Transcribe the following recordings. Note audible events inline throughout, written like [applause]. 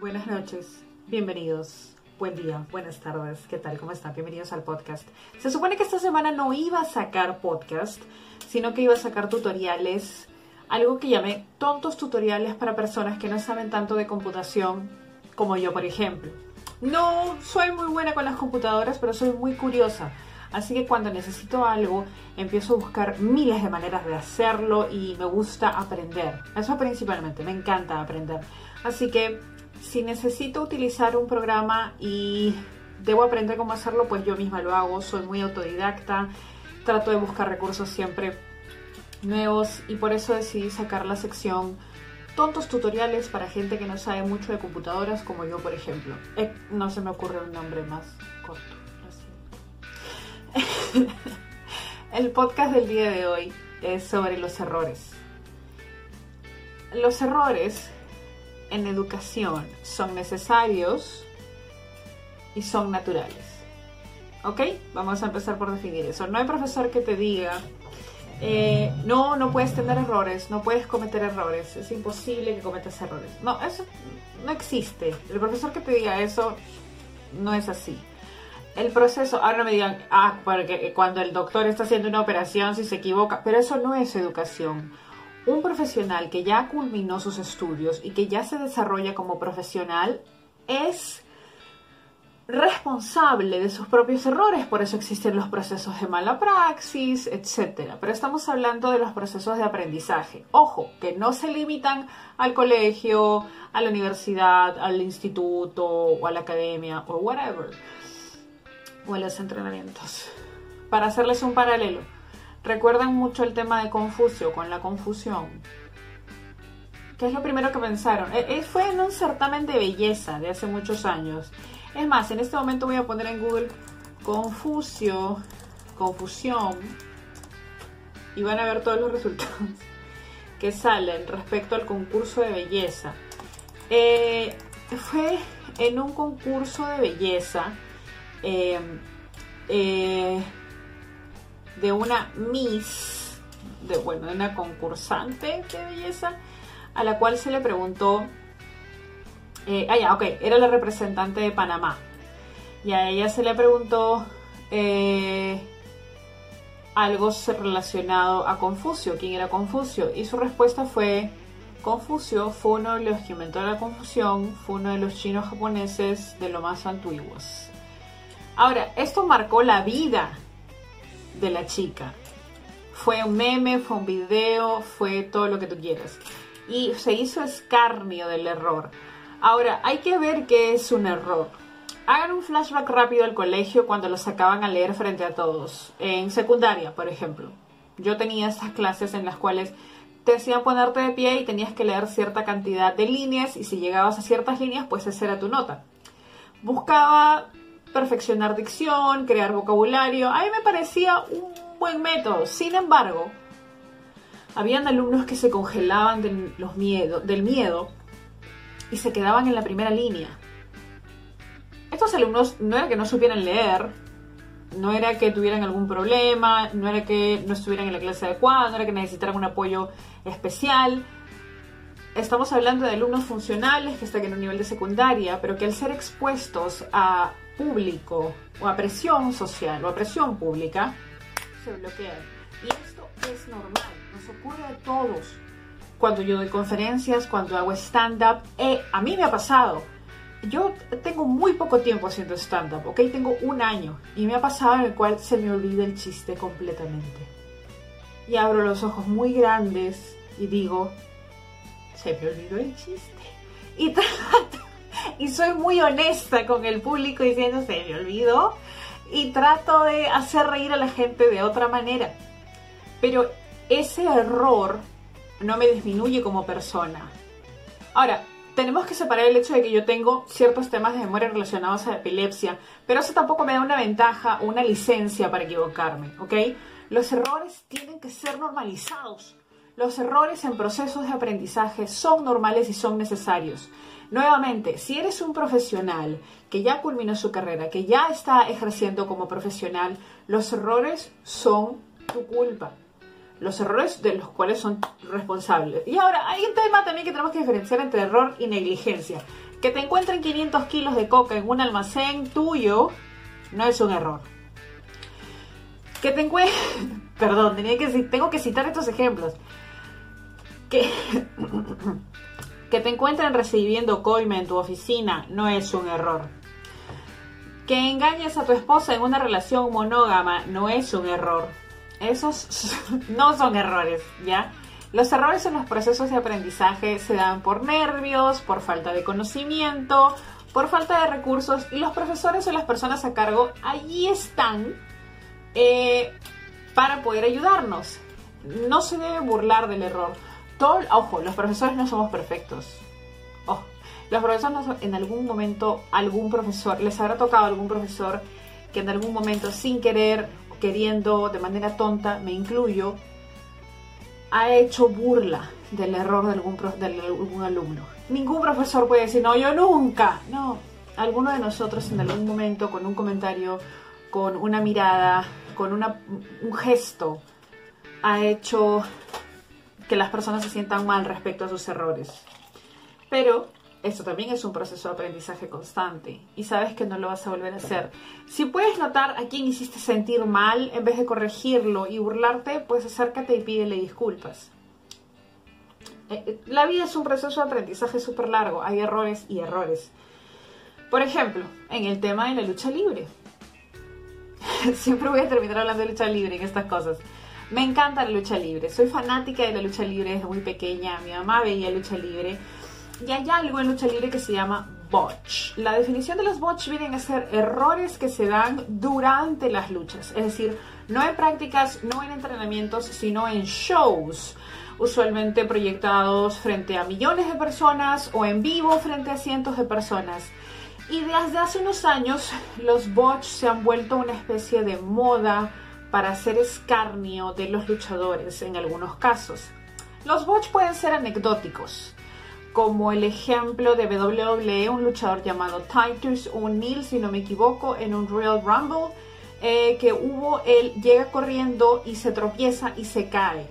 Buenas noches, bienvenidos, buen día, buenas tardes, ¿qué tal? ¿Cómo están? Bienvenidos al podcast. Se supone que esta semana no iba a sacar podcast, sino que iba a sacar tutoriales, algo que llamé tontos tutoriales para personas que no saben tanto de computación como yo, por ejemplo. No soy muy buena con las computadoras, pero soy muy curiosa. Así que cuando necesito algo, empiezo a buscar miles de maneras de hacerlo y me gusta aprender. Eso principalmente, me encanta aprender. Así que si necesito utilizar un programa y debo aprender cómo hacerlo, pues yo misma lo hago, soy muy autodidacta, trato de buscar recursos siempre nuevos y por eso decidí sacar la sección tontos tutoriales para gente que no sabe mucho de computadoras como yo, por ejemplo. Eh, no se me ocurre un nombre más corto. [laughs] El podcast del día de hoy es sobre los errores. Los errores en educación son necesarios y son naturales. ¿Ok? Vamos a empezar por definir eso. No hay profesor que te diga, eh, no, no puedes tener errores, no puedes cometer errores, es imposible que cometas errores. No, eso no existe. El profesor que te diga eso no es así. El proceso, ahora no me digan, ah, porque cuando el doctor está haciendo una operación si se equivoca, pero eso no es educación un profesional que ya culminó sus estudios y que ya se desarrolla como profesional es responsable de sus propios errores, por eso existen los procesos de mala praxis, etc. Pero estamos hablando de los procesos de aprendizaje. Ojo, que no se limitan al colegio, a la universidad, al instituto o a la academia o whatever, o a los entrenamientos. Para hacerles un paralelo, recuerdan mucho el tema de Confucio con la confusión. ¿Qué es lo primero que pensaron? Eh, eh, fue en un certamen de belleza de hace muchos años. Es más, en este momento voy a poner en Google Confucio, confusión, y van a ver todos los resultados que salen respecto al concurso de belleza. Eh, fue en un concurso de belleza de una Miss, de, bueno, de una concursante de belleza, a la cual se le preguntó, eh, ah, ya, ok, era la representante de Panamá, y a ella se le preguntó eh, algo relacionado a Confucio, quién era Confucio, y su respuesta fue, Confucio fue uno de los que inventó la confusión, fue uno de los chinos japoneses de lo más antiguos. Ahora, esto marcó la vida de la chica. Fue un meme, fue un video, fue todo lo que tú quieras. Y se hizo escarnio del error. Ahora, hay que ver qué es un error. Hagan un flashback rápido al colegio cuando lo sacaban a leer frente a todos. En secundaria, por ejemplo. Yo tenía estas clases en las cuales te hacían ponerte de pie y tenías que leer cierta cantidad de líneas y si llegabas a ciertas líneas, pues esa era tu nota. Buscaba perfeccionar dicción, crear vocabulario. A mí me parecía un buen método. Sin embargo, habían alumnos que se congelaban del, los miedo, del miedo y se quedaban en la primera línea. Estos alumnos no era que no supieran leer, no era que tuvieran algún problema, no era que no estuvieran en la clase adecuada, no era que necesitaran un apoyo especial. Estamos hablando de alumnos funcionales que están en un nivel de secundaria, pero que al ser expuestos a público o a presión social o a presión pública, se bloquean. Y esto es normal, nos ocurre a todos. Cuando yo doy conferencias, cuando hago stand-up, eh, a mí me ha pasado. Yo tengo muy poco tiempo haciendo stand-up, ¿ok? Tengo un año y me ha pasado en el cual se me olvida el chiste completamente. Y abro los ojos muy grandes y digo, se me olvidó el chiste. Y [laughs] trato [laughs] y soy muy honesta con el público diciendo se me olvidó y trato de hacer reír a la gente de otra manera. Pero ese error no me disminuye como persona. Ahora, tenemos que separar el hecho de que yo tengo ciertos temas de memoria relacionados a epilepsia, pero eso tampoco me da una ventaja una licencia para equivocarme, ¿ok? Los errores tienen que ser normalizados. Los errores en procesos de aprendizaje son normales y son necesarios. Nuevamente, si eres un profesional que ya culminó su carrera, que ya está ejerciendo como profesional, los errores son tu culpa. Los errores de los cuales son responsables. Y ahora, hay un tema también que tenemos que diferenciar entre error y negligencia. Que te encuentren 500 kilos de coca en un almacén tuyo no es un error. Que te encuentren... [laughs] Perdón, tenía que, tengo que citar estos ejemplos. Que, [laughs] que te encuentren recibiendo coime en tu oficina no es un error. Que engañes a tu esposa en una relación monógama no es un error. Esos [laughs] no son errores, ¿ya? Los errores en los procesos de aprendizaje se dan por nervios, por falta de conocimiento, por falta de recursos y los profesores o las personas a cargo allí están eh, para poder ayudarnos. No se debe burlar del error. Todo, ojo, los profesores no somos perfectos. los profesores no en algún momento, algún profesor, les habrá tocado algún profesor que en algún momento, sin querer, queriendo, de manera tonta, me incluyo, ha hecho burla del error de algún, de algún alumno. Ningún profesor puede decir, no, yo nunca. No, alguno de nosotros en algún momento, con un comentario, con una mirada, con una, un gesto, ha hecho que las personas se sientan mal respecto a sus errores. Pero esto también es un proceso de aprendizaje constante y sabes que no lo vas a volver a hacer. Si puedes notar a quién hiciste sentir mal, en vez de corregirlo y burlarte, pues acércate y pídele disculpas. Eh, eh, la vida es un proceso de aprendizaje súper largo, hay errores y errores. Por ejemplo, en el tema de la lucha libre. [laughs] Siempre voy a terminar hablando de lucha libre en estas cosas. Me encanta la lucha libre, soy fanática de la lucha libre desde muy pequeña, mi mamá veía lucha libre. Y hay algo en lucha libre que se llama botch. La definición de los botch vienen a ser errores que se dan durante las luchas, es decir, no en prácticas, no en entrenamientos, sino en shows, usualmente proyectados frente a millones de personas o en vivo frente a cientos de personas. Y desde hace unos años los botch se han vuelto una especie de moda para hacer escarnio de los luchadores en algunos casos. Los botch pueden ser anecdóticos, como el ejemplo de WWE, un luchador llamado Titus O'Neill, si no me equivoco, en un Royal Rumble, eh, que hubo, él llega corriendo y se tropieza y se cae.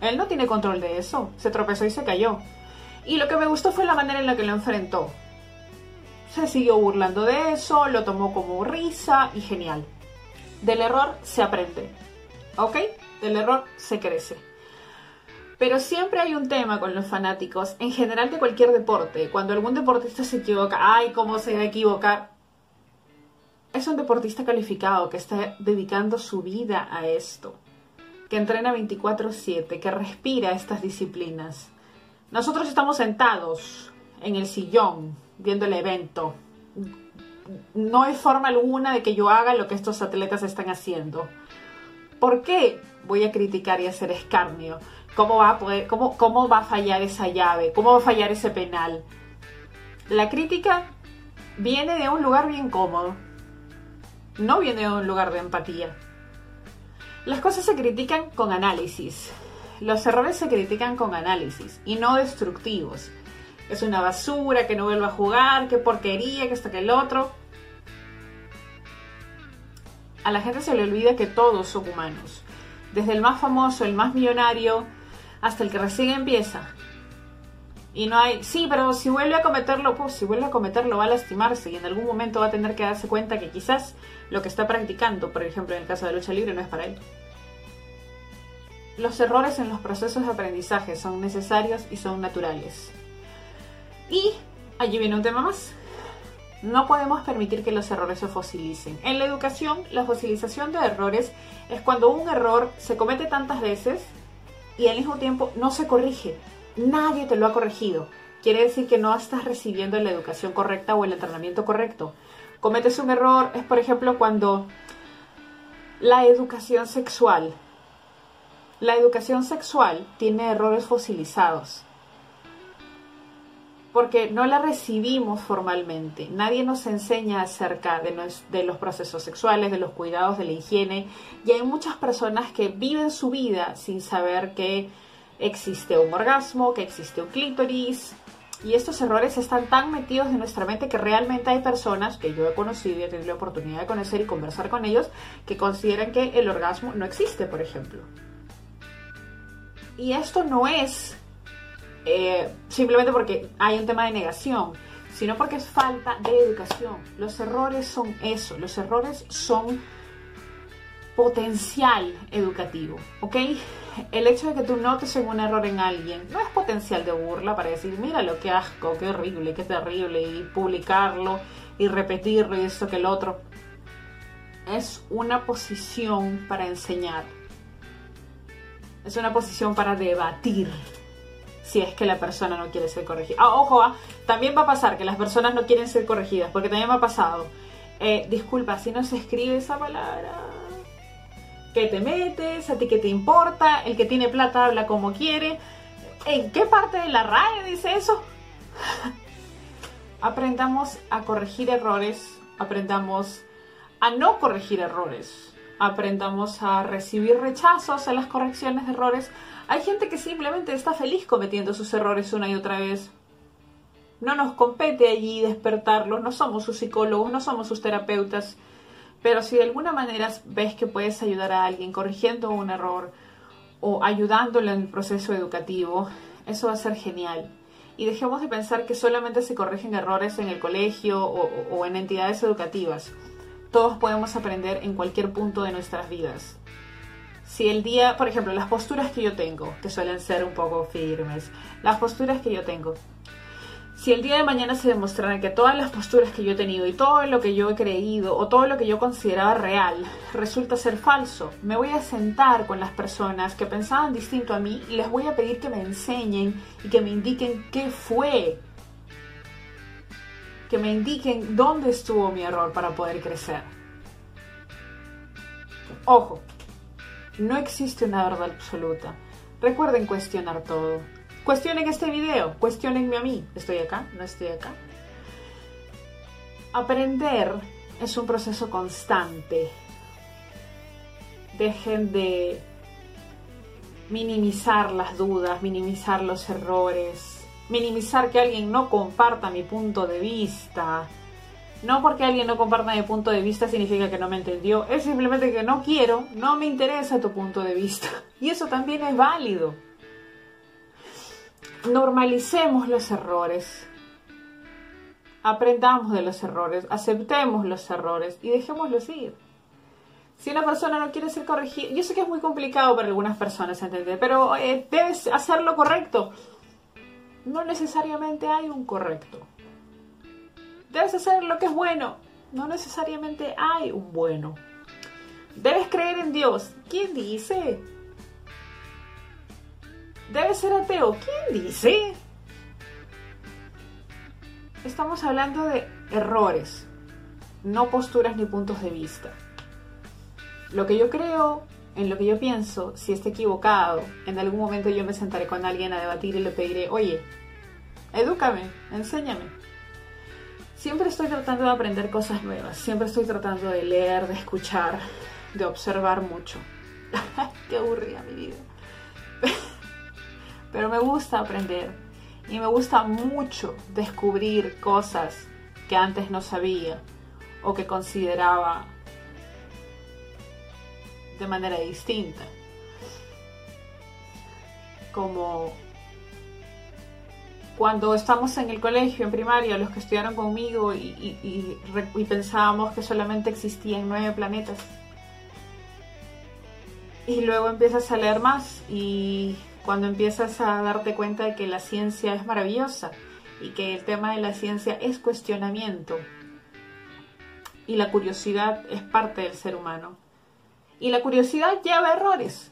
Él no tiene control de eso, se tropezó y se cayó. Y lo que me gustó fue la manera en la que lo enfrentó. Se siguió burlando de eso, lo tomó como risa y genial. Del error se aprende, ¿ok? Del error se crece. Pero siempre hay un tema con los fanáticos, en general de cualquier deporte. Cuando algún deportista se equivoca, ay, ¿cómo se va a equivocar? Es un deportista calificado que está dedicando su vida a esto, que entrena 24/7, que respira estas disciplinas. Nosotros estamos sentados en el sillón viendo el evento. No hay forma alguna de que yo haga lo que estos atletas están haciendo. ¿Por qué voy a criticar y hacer escarnio? ¿Cómo va a fallar esa llave? ¿Cómo va a fallar ese penal? La crítica viene de un lugar bien cómodo. No viene de un lugar de empatía. Las cosas se critican con análisis. Los errores se critican con análisis y no destructivos. Es una basura, que no vuelva a jugar, qué porquería, que esto, que el otro. A la gente se le olvida que todos son humanos. Desde el más famoso, el más millonario, hasta el que recién empieza. Y no hay, sí, pero si vuelve a cometerlo, pues si vuelve a cometerlo va a lastimarse y en algún momento va a tener que darse cuenta que quizás lo que está practicando, por ejemplo en el caso de lucha libre, no es para él. Los errores en los procesos de aprendizaje son necesarios y son naturales. Allí viene un tema más. No podemos permitir que los errores se fosilicen. En la educación, la fosilización de errores es cuando un error se comete tantas veces y al mismo tiempo no se corrige. Nadie te lo ha corregido. Quiere decir que no estás recibiendo la educación correcta o el entrenamiento correcto. Cometes un error, es por ejemplo cuando la educación sexual. La educación sexual tiene errores fosilizados porque no la recibimos formalmente. Nadie nos enseña acerca de, los procesos sexuales, de los cuidados, de la higiene. Y hay muchas personas que viven su vida sin saber que existe un orgasmo, que existe un clítoris. Y estos errores están tan metidos en nuestra mente que realmente hay personas que yo he conocido y he tenido la oportunidad de conocer y conversar con ellos que consideran que el orgasmo no existe, por ejemplo. Y esto no es eh, simplemente porque hay un tema de negación, sino porque es falta de educación. Los errores son eso, los errores son potencial educativo, ¿ok? El hecho de que tú notes un error en alguien no es potencial de burla para decir, mira lo que asco, qué horrible, qué terrible, y publicarlo y repetirlo y esto que el otro. Es una posición para enseñar. Es una posición para debatir si es que la persona no quiere ser corregida. Ah, ojo, ah, también va a pasar que las personas no quieren ser corregidas, porque también me ha pasado. Eh, disculpa, si no se escribe esa palabra ¿Qué te metes? ¿A ti qué te importa? El que tiene plata habla como quiere. ¿En qué parte de la RAE dice eso? [laughs] aprendamos a corregir errores, aprendamos a no corregir errores, aprendamos a recibir rechazos a las correcciones de errores. Hay gente que simplemente está feliz cometiendo sus errores una y otra vez. No nos compete allí despertarlos, no somos sus psicólogos, no somos sus terapeutas. Pero si de alguna manera ves que puedes ayudar a alguien corrigiendo un error o ayudándolo en el proceso educativo, eso va a ser genial. Y dejemos de pensar que solamente se corrigen errores en el colegio o, en entidades educativas. Todos podemos aprender en cualquier punto de nuestras vidas. Si el día, por ejemplo, las posturas que yo tengo, que suelen ser un poco firmes, las posturas que yo tengo, si el día de mañana se demostrara que todas las posturas que yo he tenido y todo lo que yo he creído o todo lo que yo consideraba real resulta ser falso, me voy a sentar con las personas que pensaban distinto a mí y les voy a pedir que me enseñen y que me indiquen qué fue, que me indiquen dónde estuvo mi error para poder crecer. Ojo, no existe una verdad absoluta. Recuerden cuestionar todo. Cuestionen este video, cuestionenme a mí. ¿Estoy acá? ¿No estoy acá? Aprender es un proceso constante. Dejen de minimizar las dudas, minimizar los errores, minimizar que alguien no comparta mi punto de vista. No porque alguien no comparta mi punto de vista significa que no me entendió, es simplemente que no quiero, no me interesa tu punto de vista. [laughs] Y eso también es válido normalicemos los errores, aprendamos de los errores, aceptemos los errores y dejémoslos ir. Si una persona no quiere ser corregida, yo sé que es muy complicado para algunas personas entender, pero eh, debes hacerlo correcto. No necesariamente hay un correcto. Debes hacer lo que es bueno, no necesariamente hay un bueno. Debes creer en Dios. ¿Quién dice? debe ser ateo. ¿Quién dice? Estamos hablando de errores, no posturas ni puntos de vista. Lo que yo creo, en lo que yo pienso, si está equivocado, en algún momento yo me sentaré con alguien a debatir y le pediré, oye, edúcame, enséñame. Siempre estoy tratando de aprender cosas nuevas, siempre estoy tratando de leer, de escuchar, de observar mucho. [laughs] Qué aburrida mi vida [laughs] pero me gusta aprender y me gusta mucho descubrir cosas que antes no sabía o que consideraba de manera distinta. Como cuando estamos en el colegio, en primaria, los que estudiaron conmigo y, pensábamos que solamente existían nueve planetas. Y luego empiezas a leer más y cuando empiezas a darte cuenta de que la ciencia es maravillosa y que el tema de la ciencia es cuestionamiento y la curiosidad es parte del ser humano. Y la curiosidad lleva errores.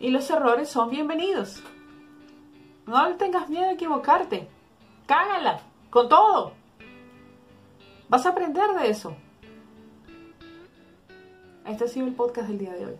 Y los errores son bienvenidos. No tengas miedo de equivocarte. Cágala, con todo. Vas a aprender de eso. Este ha sido el podcast del día de hoy.